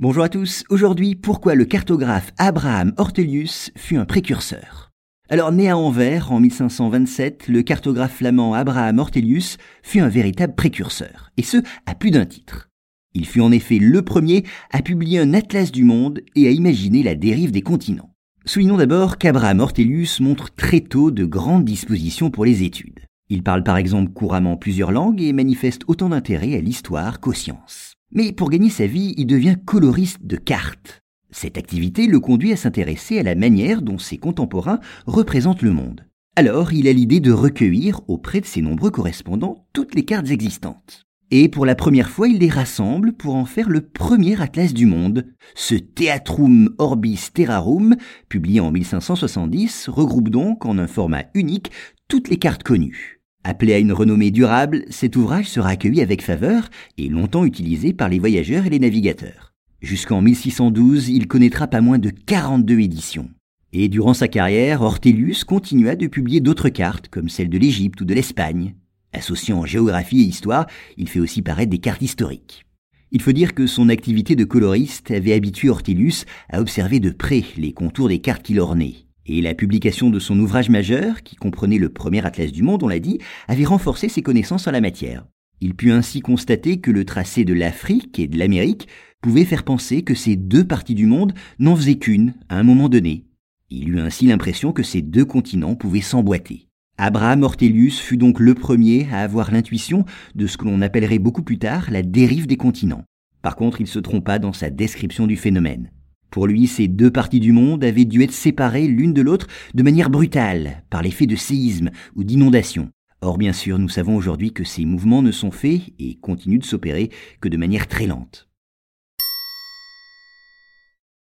Bonjour à tous, aujourd'hui pourquoi le cartographe Abraham Ortelius fut un précurseur? Alors né à Anvers en 1527, le cartographe flamand Abraham Ortelius fut un véritable précurseur, et ce à plus d'un titre. Il fut en effet le premier à publier un atlas du monde et à imaginer la dérive des continents. Soulignons d'abord qu'Abraham Ortelius montre très tôt de grandes dispositions pour les études. Il parle par exemple couramment plusieurs langues et manifeste autant d'intérêt à l'histoire qu'aux sciences. Mais pour gagner sa vie, il devient coloriste de cartes. Cette activité le conduit à s'intéresser à la manière dont ses contemporains représentent le monde. Alors, il a l'idée de recueillir auprès de ses nombreux correspondants toutes les cartes existantes. Et pour la première fois, il les rassemble pour en faire le premier atlas du monde. Ce Theatrum Orbis Terrarum, publié en 1570, regroupe donc en un format unique toutes les cartes connues. Appelé à une renommée durable, cet ouvrage sera accueilli avec faveur et longtemps utilisé par les voyageurs et les navigateurs. Jusqu'en 1612, il connaîtra pas moins de 42 éditions. Et durant sa carrière, Ortelius continua de publier d'autres cartes, comme celle de l'Égypte ou de l'Espagne. Associant géographie et histoire, il fait aussi paraître des cartes historiques. Il faut dire que son activité de coloriste avait habitué Ortelius à observer de près les contours des cartes qu'il ornait. Et la publication de son ouvrage majeur, qui comprenait le premier atlas du monde, on l'a dit, avait renforcé ses connaissances en la matière. Il put ainsi constater que le tracé de l'Afrique et de l'Amérique pouvait faire penser que ces deux parties du monde n'en faisaient qu'une à un moment donné. Il eut ainsi l'impression que ces deux continents pouvaient s'emboîter. Abraham Ortelius fut donc le premier à avoir l'intuition de ce que l'on appellerait beaucoup plus tard la dérive des continents. Par contre, il se trompa dans sa description du phénomène. Pour lui, ces deux parties du monde avaient dû être séparées l'une de l'autre de manière brutale, par l'effet de séisme ou d'inondation. Or, bien sûr, nous savons aujourd'hui que ces mouvements ne sont faits et continuent de s'opérer que de manière très lente.